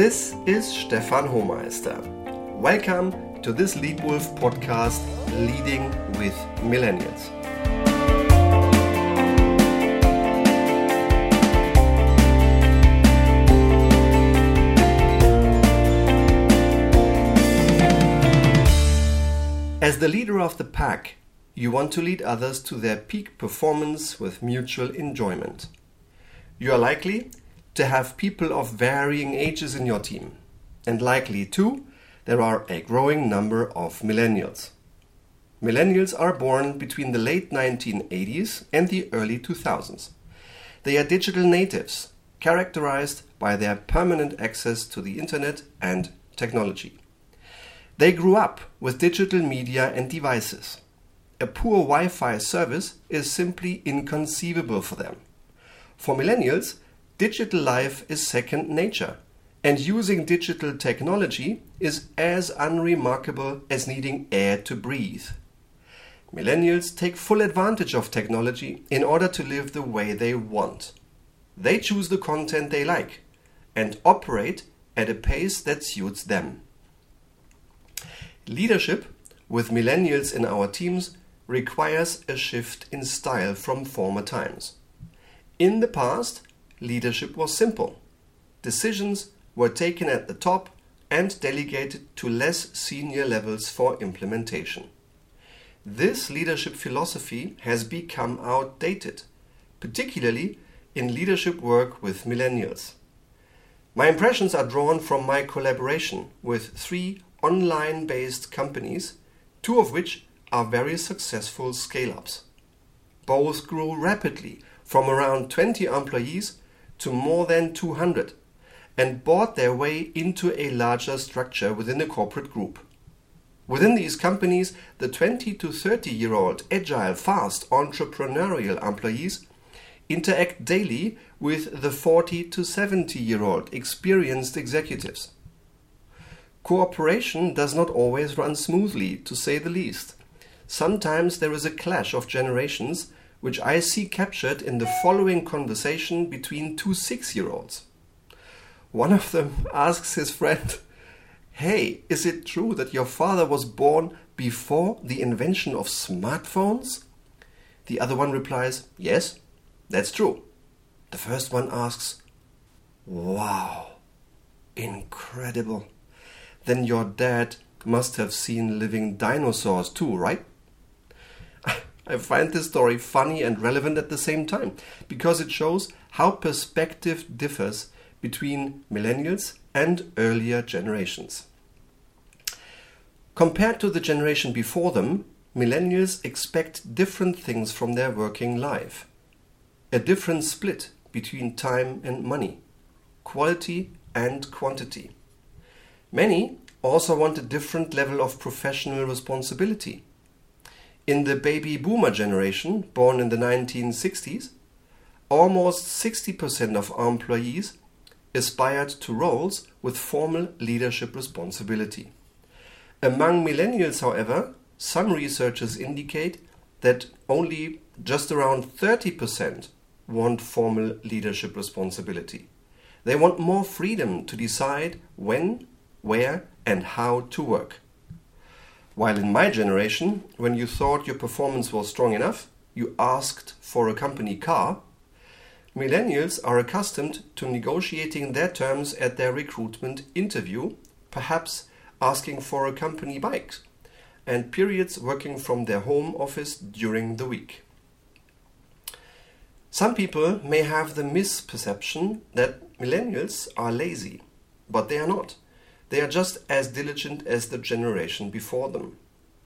This is Stefan Homeister. Welcome to this Leitwolf podcast, Leading with Millennials. As the leader of the pack, you want to lead others to their peak performance with mutual enjoyment. You are likely to have people of varying ages in your team, and likely too, there are a growing number of millennials. Millennials are born between the late 1980s and the early 2000s. They are digital natives, characterized by their permanent access to the internet and technology. They grew up with digital media and devices. A poor Wi Fi service is simply inconceivable for them. For millennials, digital life is second nature, and using digital technology is as unremarkable as needing air to breathe. Millennials take full advantage of technology in order to live the way they want. They choose the content they like and operate at a pace that suits them. Leadership with millennials in our teams requires a shift in style from former times. In the past, leadership was simple. Decisions were taken at the top and delegated to less senior levels for implementation. This leadership philosophy has become outdated, particularly in leadership work with millennials. My impressions are drawn from my collaboration with three online based companies, two of which are very successful scale ups. Both grew rapidly from around 20 employees to more than 200 and bought their way into a larger structure within the corporate group. Within these companies, the 20 to 30 year old agile, fast, entrepreneurial employees interact daily with the 40 to 70 year old experienced executives. Cooperation does not always run smoothly, to say the least. Sometimes there is a clash of generations, which I see captured in the following conversation between two six year olds. One of them asks his friend, Hey, is it true that your father was born before the invention of smartphones? The other one replies, Yes, that's true. The first one asks, Wow, incredible then your dad must have seen living dinosaurs too, right? I find this story funny and relevant at the same time because it shows how perspective differs between millennials and earlier generations. Compared to the generation before them, millennials expect different things from their working life. A different split between time and money, quality and quantity. Many also want a different level of professional responsibility. In the baby boomer generation, born in the 1960s, almost 60% of employees aspired to roles with formal leadership responsibility. Among millennials, however, some researchers indicate that only just around 30% want formal leadership responsibility. They want more freedom to decide when where, and how to work. While in my generation, when you thought your performance was strong enough, you asked for a company car, millennials are accustomed to negotiating their terms at their recruitment interview, perhaps asking for a company bike, and periods working from their home office during the week. Some people may have the misperception that millennials are lazy, but they are not. They are just as diligent as the generation before them.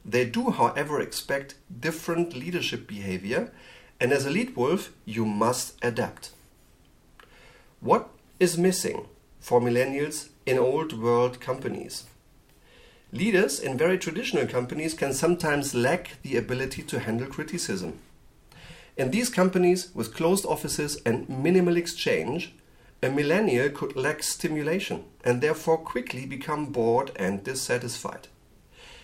They do, however, expect different leadership behavior, and as a lead wolf, you must adapt. What is missing for millennials in old world companies? Leaders in very traditional companies can sometimes lack the ability to handle criticism. In these companies with closed offices and minimal exchange, a millennial could lack stimulation and therefore quickly become bored and dissatisfied.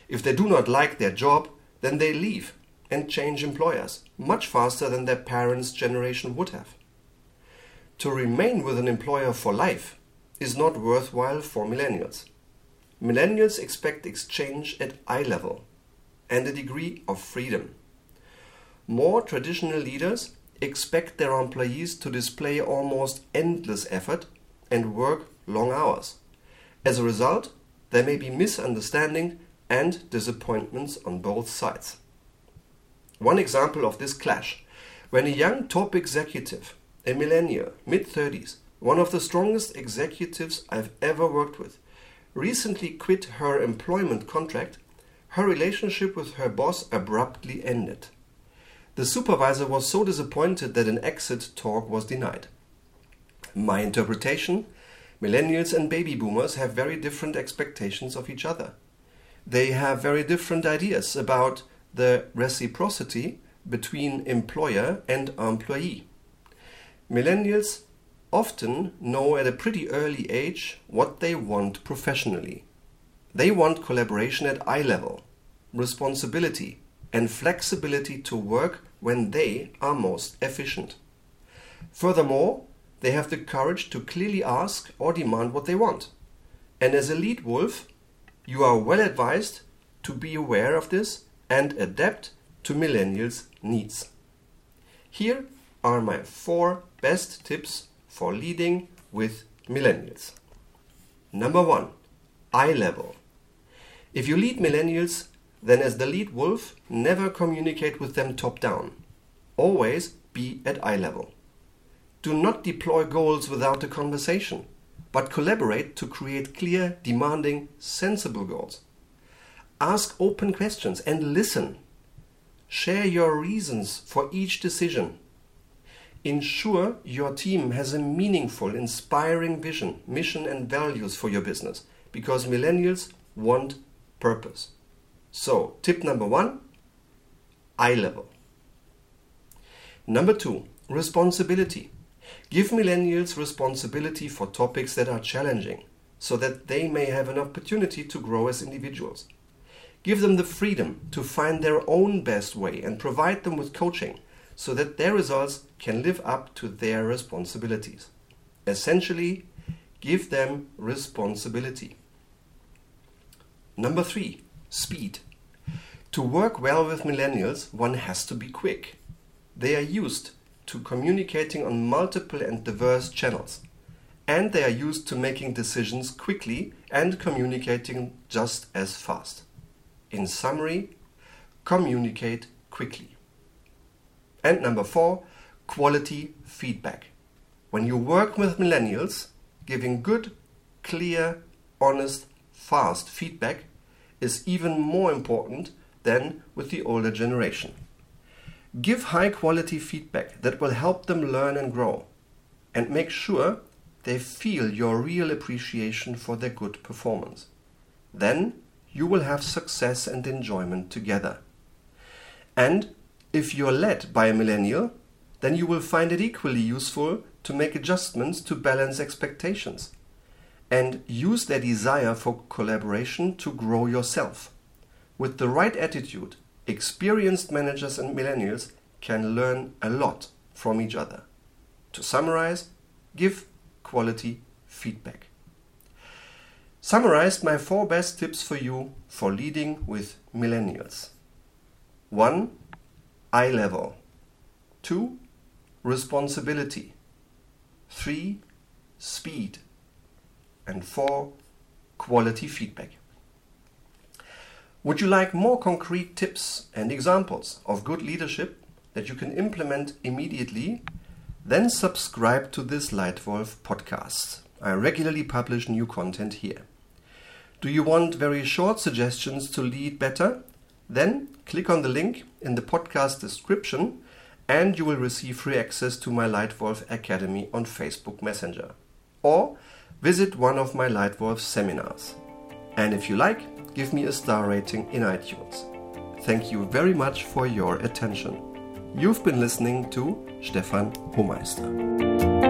If they do not like their job, then they leave and change employers much faster than their parents' generation would have. To remain with an employer for life is not worthwhile for millennials. Millennials expect exchange at eye level and a degree of freedom. More traditional leaders expect their employees to display almost endless effort and work long hours. As a result, there may be misunderstanding and disappointments on both sides. One example of this clash when a young top executive, a millennial, mid 30s, one of the strongest executives I've ever worked with, recently quit her employment contract, her relationship with her boss abruptly ended. The supervisor was so disappointed that an exit talk was denied. My interpretation millennials and baby boomers have very different expectations of each other. They have very different ideas about the reciprocity between employer and employee. Millennials often know at a pretty early age what they want professionally. They want collaboration at eye level, responsibility, and flexibility to work when they are most efficient. Furthermore, they have the courage to clearly ask or demand what they want. And as a lead wolf, you are well advised to be aware of this and adapt to millennials' needs. Here are my four best tips for leading with millennials. Number one, eye level. If you lead millennials, then as the lead wolf, never communicate with them top down. Always be at eye level. Do not deploy goals without a conversation, but collaborate to create clear, demanding, sensible goals. Ask open questions and listen. Share your reasons for each decision. Ensure your team has a meaningful, inspiring vision, mission, and values for your business because millennials want purpose. So, tip number one eye level. Number two, responsibility. Give millennials responsibility for topics that are challenging so that they may have an opportunity to grow as individuals. Give them the freedom to find their own best way and provide them with coaching so that their results can live up to their responsibilities. Essentially, give them responsibility. Number three, speed. To work well with millennials, one has to be quick. They are used to communicating on multiple and diverse channels. And they are used to making decisions quickly and communicating just as fast. In summary, communicate quickly. And number four, quality feedback. When you work with millennials, giving good, clear, honest, fast feedback is even more important than with the older generation. Give high quality feedback that will help them learn and grow, and make sure they feel your real appreciation for their good performance. Then you will have success and enjoyment together. And if you're led by a millennial, then you will find it equally useful to make adjustments to balance expectations and use their desire for collaboration to grow yourself. With the right attitude, experienced managers and millennials can learn a lot from each other. To summarize, give quality feedback. Summarized my four best tips for you for leading with millennials. 1. Eye level. 2. Responsibility. 3. Speed. And 4. Quality feedback. Would you like more concrete tips and examples of good leadership that you can implement immediately? Then subscribe to this Leitwolf podcast. I regularly publish new content here. Do you want very short suggestions to lead better? Then click on the link in the podcast description and you will receive free access to my Leitwolf Academy on Facebook Messenger. Or visit one of my Leitwolf seminars. And if you like, give me a star rating in iTunes. Thank you very much for your attention. You've been listening to Stefan Homeister.